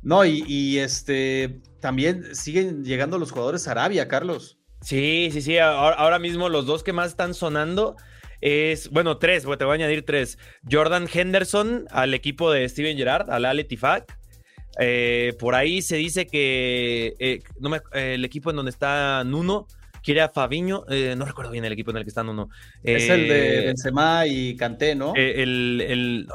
No, y, este también siguen llegando los jugadores a Arabia, Carlos. Sí, sí, sí. Ahora, mismo los dos que más están sonando es, bueno, tres, te voy a añadir tres. Jordan Henderson al equipo de Steven Gerrard, al Al Etifak. Eh, por ahí se dice que eh, no me, el equipo en donde está Nuno quiere a Fabiño, eh, no recuerdo bien el equipo en el que están uno. Es el de eh, Benzema y Kanté, ¿no? Eh, el, el,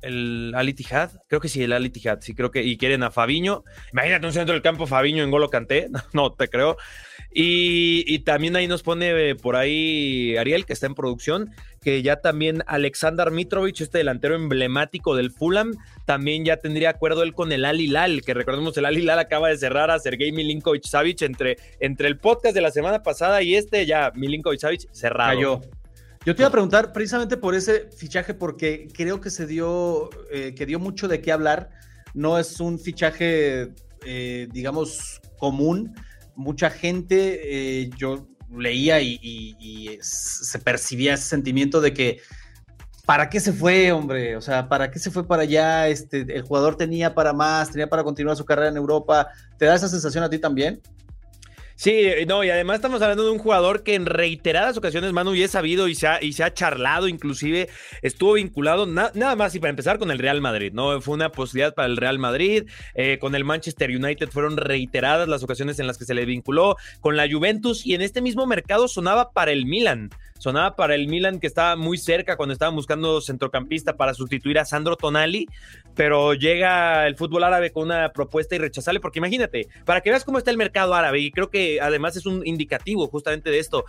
el Ali creo que sí, el Ali sí, creo que, y quieren a Fabiño. Imagínate un centro del campo, Fabiño en Golo Kanté, no te creo. Y, también ahí nos pone por ahí Ariel, que está en producción, que ya también Alexander Mitrovic, este delantero emblemático del Fulham, también ya tendría acuerdo él con el Al Hilal, que recordemos el Al Hilal acaba de cerrar a Sergei Milinkovic Savic entre, entre el podcast de la semana pasada y este ya Milinkovic Savic cerrado. Cayó. Yo te iba a preguntar precisamente por ese fichaje, porque creo que se dio, eh, que dio mucho de qué hablar. No es un fichaje, eh, digamos, común mucha gente, eh, yo leía y, se percibía ese sentimiento de que, ¿para qué se fue, hombre? O sea, ¿para qué se fue para allá? Este, el jugador tenía para más, tenía para continuar su carrera en Europa. ¿Te da esa sensación a ti también? Sí, no, y además estamos hablando de un jugador que en reiteradas ocasiones, Manu, ya es sabido y se ha, y se ha charlado, inclusive estuvo vinculado nada más y para empezar con el Real Madrid, ¿no? Fue una posibilidad para el Real Madrid, eh, con el Manchester United fueron reiteradas las ocasiones en las que se le vinculó, con la Juventus y en este mismo mercado sonaba para el Milan sonaba para el Milan que estaba muy cerca cuando estaban buscando centrocampista para sustituir a Sandro Tonali, pero llega el fútbol árabe con una propuesta irrechazable, porque imagínate, para que veas cómo está el mercado árabe, y creo que además es un indicativo justamente de esto,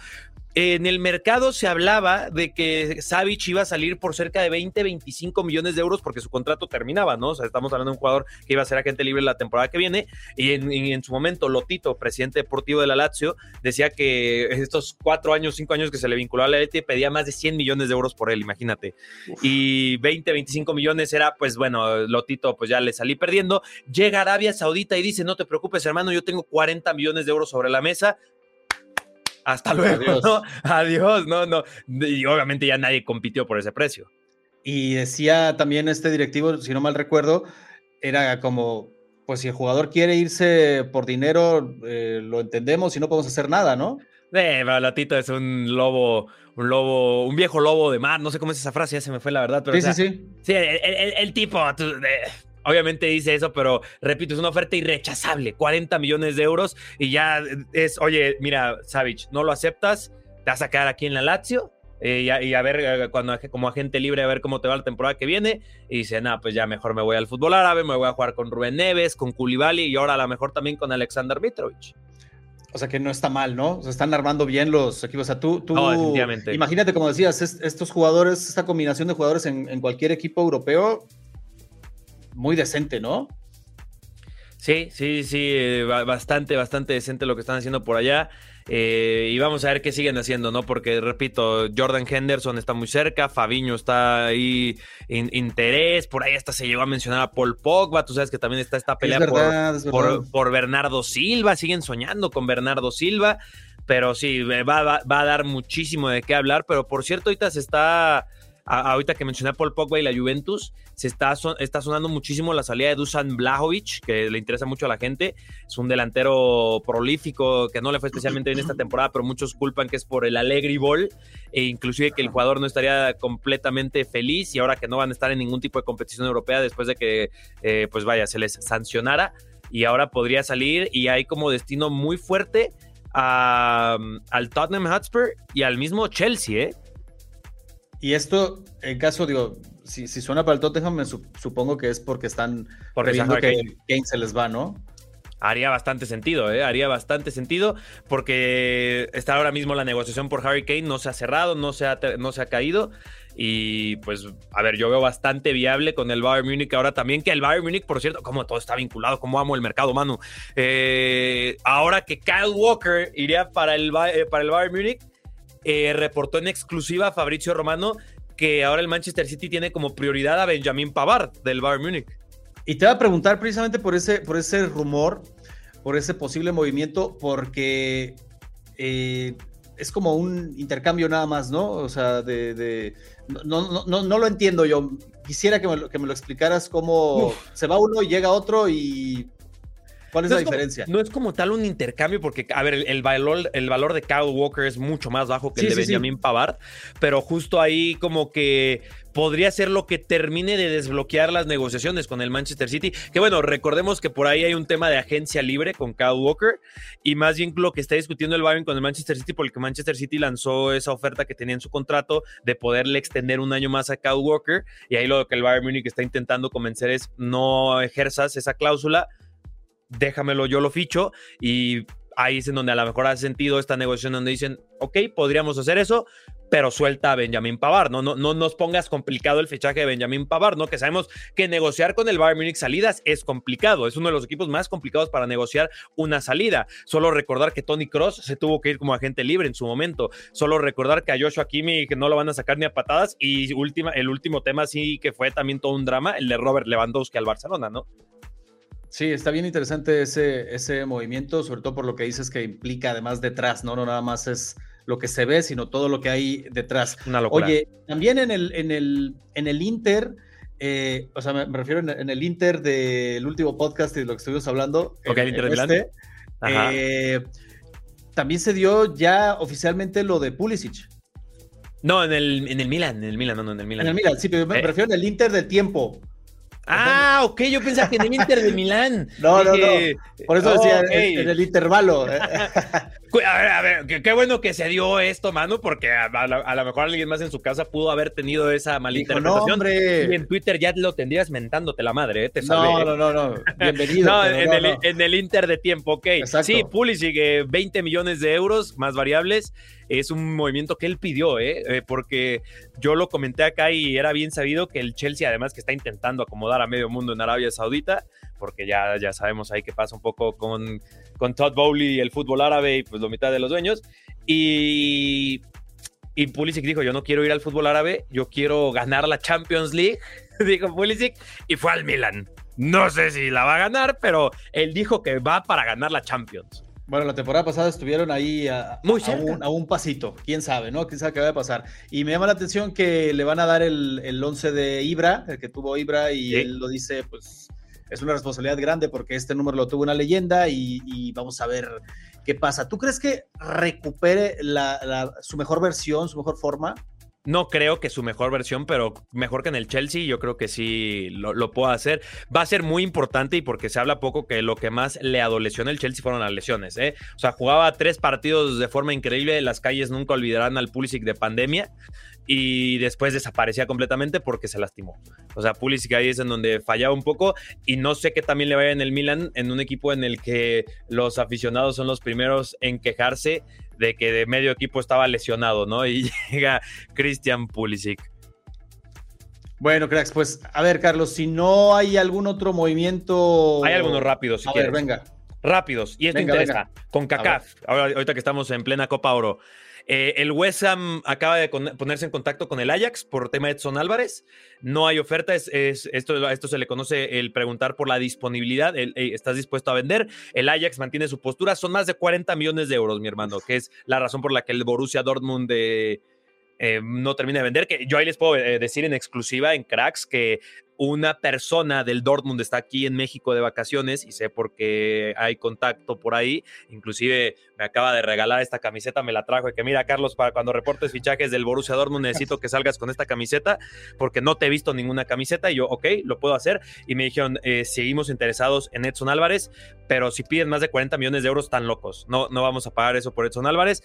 en el mercado se hablaba de que Savic iba a salir por cerca de 20, 25 millones de euros porque su contrato terminaba, ¿no? O sea, estamos hablando de un jugador que iba a ser agente libre la temporada que viene. Y en, su momento, Lotito, presidente deportivo de la Lazio, decía que estos cuatro años, cinco años que se le vinculó a la Leti, pedía más de 100 millones de euros por él, imagínate. Y 20, 25 millones era, pues bueno, Lotito, pues ya le salí perdiendo. Llega Arabia Saudita y dice: No te preocupes, hermano, yo tengo 40 millones de euros sobre la mesa hasta luego, Adiós. ¿no? Adiós, no, no. Y obviamente ya nadie compitió por ese precio. Y decía también este directivo, si no mal recuerdo, era como, pues si el jugador quiere irse por dinero, eh, lo entendemos y no podemos hacer nada, ¿no? Eh, Latito es un lobo, un lobo, un viejo lobo de mar, no sé cómo es esa frase, ya se me fue la verdad, pero... Sí, sí, sí. Sí, el, tipo, obviamente dice eso, pero repito, es una oferta irrechazable, 40 millones de euros y ya es, oye, mira, Savage, no lo aceptas, te vas a quedar aquí en la Lazio eh, y, a, ver, eh, cuando como agente libre, a ver cómo te va la temporada que viene. Y dice, nada, pues ya mejor me voy al fútbol árabe, me voy a jugar con Rubén Neves, con Koulibaly y ahora a lo mejor también con Alexander Mitrovic. O sea que no está mal, ¿no? Se están armando bien los equipos. O sea, tú, tú no, imagínate, como decías, estos jugadores, esta combinación de jugadores en cualquier equipo europeo, muy decente, ¿no? Sí, sí, sí, eh, bastante, bastante decente lo que están haciendo por allá. Eh, y vamos a ver qué siguen haciendo, ¿no? Porque, repito, Jordan Henderson está muy cerca, Fabiño está ahí interés, por ahí hasta se llegó a mencionar a Paul Pogba, tú sabes que también está esta pelea por, por, Bernardo Silva, siguen soñando con Bernardo Silva, pero sí, va, va, va a dar muchísimo de qué hablar, pero por cierto, ahorita se está ahorita que mencioné a Paul Pogba y la Juventus, se está, sonando muchísimo la salida de Dusan Blajovic, que le interesa mucho a la gente. Es un delantero prolífico que no le fue especialmente bien esta temporada, pero muchos culpan que es por el Allegri Ball, e inclusive que el jugador no estaría completamente feliz y ahora que no van a estar en ningún tipo de competición europea después de que, eh, pues vaya, se les sancionara y ahora podría salir y hay como destino muy fuerte al Tottenham Hotspur y al mismo Chelsea, ¿eh? Y esto, en caso, digo, si, si suena para el Tottenham, me supongo que es porque están viendo que Kane se les va, ¿no? Haría bastante sentido, ¿eh? Haría bastante sentido porque está ahora mismo la negociación por Harry Kane, no se ha cerrado, no se ha, no se ha caído. Y pues, a ver, yo veo bastante viable con el Bayern Múnich ahora también, que el Bayern Múnich, por cierto, como todo está vinculado, como amo el mercado, Manu. Eh, ahora que Kyle Walker iría para el, eh, para el Bayern Múnich, eh, reportó en exclusiva Fabricio Romano que ahora el Manchester City tiene como prioridad a Benjamin Pavard del Bayern Múnich. Y te voy a preguntar precisamente por ese, por ese rumor, por ese posible movimiento, porque eh, es como un intercambio nada más, ¿no? O sea, de... no, no, no, lo entiendo yo. Quisiera que me, lo, que me lo explicaras cómo se va uno y llega otro y ¿Cuál es la diferencia? no es como tal un intercambio, porque, a ver, el, valor, el valor de Kyle Walker es mucho más bajo que el de Benjamin Pavard, pero justo ahí como que podría ser lo que termine de desbloquear las negociaciones con el Manchester City. Que bueno, recordemos que por ahí hay un tema de agencia libre con Kyle Walker y más bien lo que está discutiendo el Bayern con el Manchester City porque Manchester City lanzó esa oferta que tenía en su contrato de poderle extender un año más a Kyle Walker y ahí lo que el Bayern Munich está intentando convencer es no ejerzas esa cláusula déjamelo, yo lo ficho y ahí es en donde a lo mejor hace sentido esta negociación donde dicen, ok, podríamos hacer eso, pero suelta a Benjamin Pavard, ¿no? No, no nos pongas complicado el fichaje de Benjamin Pavard, ¿no? Que sabemos que negociar con el Bayern Munich salidas es complicado, es uno de los equipos más complicados para negociar una salida. Solo recordar que Tony Cross se tuvo que ir como agente libre en su momento, solo recordar que a Joshua Kimi que no lo van a sacar ni a patadas y última, el último tema sí que fue también todo un drama, el de Robert Lewandowski al Barcelona, ¿no? Sí, está bien interesante ese, ese movimiento, sobre todo por lo que dices que implica además detrás, ¿no? No nada más es lo que se ve, sino todo lo que hay detrás. Una locura. Oye, también en el, en el, en el Inter, eh, o sea, me, refiero en, el Inter del último podcast y de lo que estuvimos hablando. Ok, el Inter de Milán. Este, eh, también se dio ya oficialmente lo de Pulisic. No, en el, en el Milan, en el Milan, no, no, en el Milan. En el Milan, sí, pero me eh. refiero en el Inter del tiempo. Ah, ok, yo pensaba que en el Inter de Milán. No, no, no. Por eso decía en, el intervalo. A ver, a ver, qué, bueno que se dio esto, mano, porque a, lo mejor alguien más en su casa pudo haber tenido esa malinterpretación. No, y en Twitter ya lo tendrías mentándote la madre, ¿eh? Te No, no, no, no. Bienvenido. no, en, el, en, el, Inter de tiempo, ok. Exacto. Sí, Pulisic, 20 eh, millones de euros más variables. Es un movimiento que él pidió, ¿eh? ¿eh? porque yo lo comenté acá y era bien sabido que el Chelsea, además, que está intentando acomodar a medio mundo en Arabia Saudita, porque ya, ya sabemos ahí que pasa un poco con con Todd Bowley y el fútbol árabe y pues la mitad de los dueños. Y, y Pulisic dijo, yo no quiero ir al fútbol árabe, yo quiero ganar la Champions League, dijo Pulisic, y fue al Milan. No sé si la va a ganar, pero él dijo que va para ganar la Champions. Bueno, la temporada pasada estuvieron ahí a, Muy a, un, pasito, quién sabe, ¿no? Quién sabe qué va a pasar. Y me llama la atención que le van a dar el, el 11 de Ibra, el que tuvo Ibra, y él lo dice, pues es una responsabilidad grande porque este número lo tuvo una leyenda y, vamos a ver qué pasa. ¿Tú crees que recupere su mejor versión, su mejor forma? No creo que su mejor versión, pero mejor que en el Chelsea, yo creo que sí lo, lo pueda hacer. Va a ser muy importante y porque se habla poco que lo que más le adoleció en el Chelsea fueron las lesiones. ¿eh? O sea, jugaba tres partidos de forma increíble. Las calles nunca olvidarán al Pulisic de pandemia y después desaparecía completamente porque se lastimó. O sea, Pulisic ahí es en donde fallaba un poco y no sé qué también le vaya en el Milan, en un equipo en el que los aficionados son los primeros en quejarse de que de medio equipo estaba lesionado, ¿no? Y llega Christian Pulisic. Bueno, cracks, pues a ver, Carlos, si no hay algún otro movimiento. Hay algunos rápidos, si A ver, venga. Rápidos, y esto interesa. Con CACAF, ahorita que estamos en plena Copa Oro. Eh, el West Ham acaba de ponerse en contacto con el Ajax por tema de Edson Álvarez. No hay oferta, es, esto, esto se le conoce el preguntar por la disponibilidad. ¿Estás dispuesto a vender? El Ajax mantiene su postura. Son más de 40 millones de euros, mi hermano, que es la razón por la que el Borussia Dortmund de, eh, no termina de vender. Que yo ahí les puedo eh, decir en exclusiva en Cracks que una persona del Dortmund está aquí en México de vacaciones y sé por qué hay contacto por ahí. Inclusive me acaba de regalar esta camiseta, me la trajo y que mira, Carlos, para cuando reportes fichajes del Borussia Dortmund necesito que salgas con esta camiseta porque no te he visto ninguna camiseta y yo, ok, lo puedo hacer. Y me dijeron, eh, seguimos interesados en Edson Álvarez, pero si piden más de 40 millones de euros, están locos. No, no vamos a pagar eso por Edson Álvarez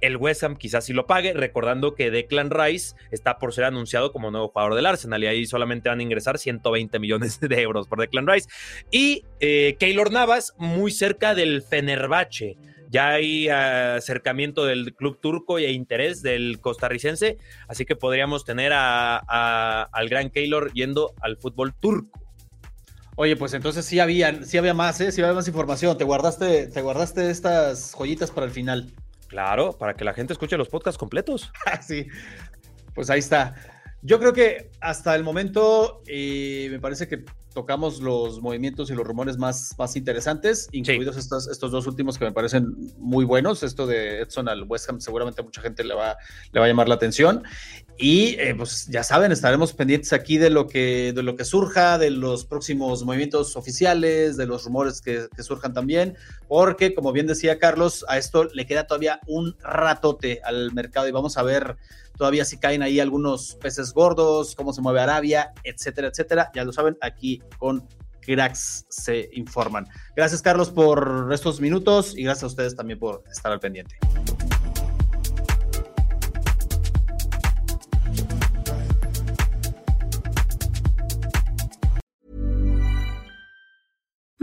el West Ham quizás sí lo pague, recordando que Declan Rice está por ser anunciado como nuevo jugador del Arsenal y ahí solamente van a ingresar 120 millones de euros por Declan Rice. Y eh, Keylor Navas, muy cerca del Fenerbahce. Ya hay acercamiento del club turco y interés del costarricense, así que podríamos tener al gran Keylor yendo al fútbol turco. Oye, pues entonces sí había, sí había más, ¿eh? sí había más información. Te guardaste, te guardaste estas joyitas para el final. Claro, para que la gente escuche los podcasts completos. sí, pues ahí está. Yo creo que hasta el momento eh, me parece que tocamos los movimientos y los rumores más, más interesantes, incluidos estos, estos dos últimos que me parecen muy buenos. Esto de Edson al West Ham seguramente a mucha gente le va, le va a llamar la atención. Y eh, pues ya saben, estaremos pendientes aquí de lo, que, de lo que surja, de los próximos movimientos oficiales, de los rumores que, que surjan también, porque como bien decía Carlos, a esto le queda todavía un ratote al mercado y vamos a ver todavía si caen ahí algunos peces gordos, cómo se mueve Arabia, etcétera, etcétera. Ya lo saben, aquí con cracks se informan. Gracias, Carlos, por estos minutos y gracias a ustedes también por estar al pendiente.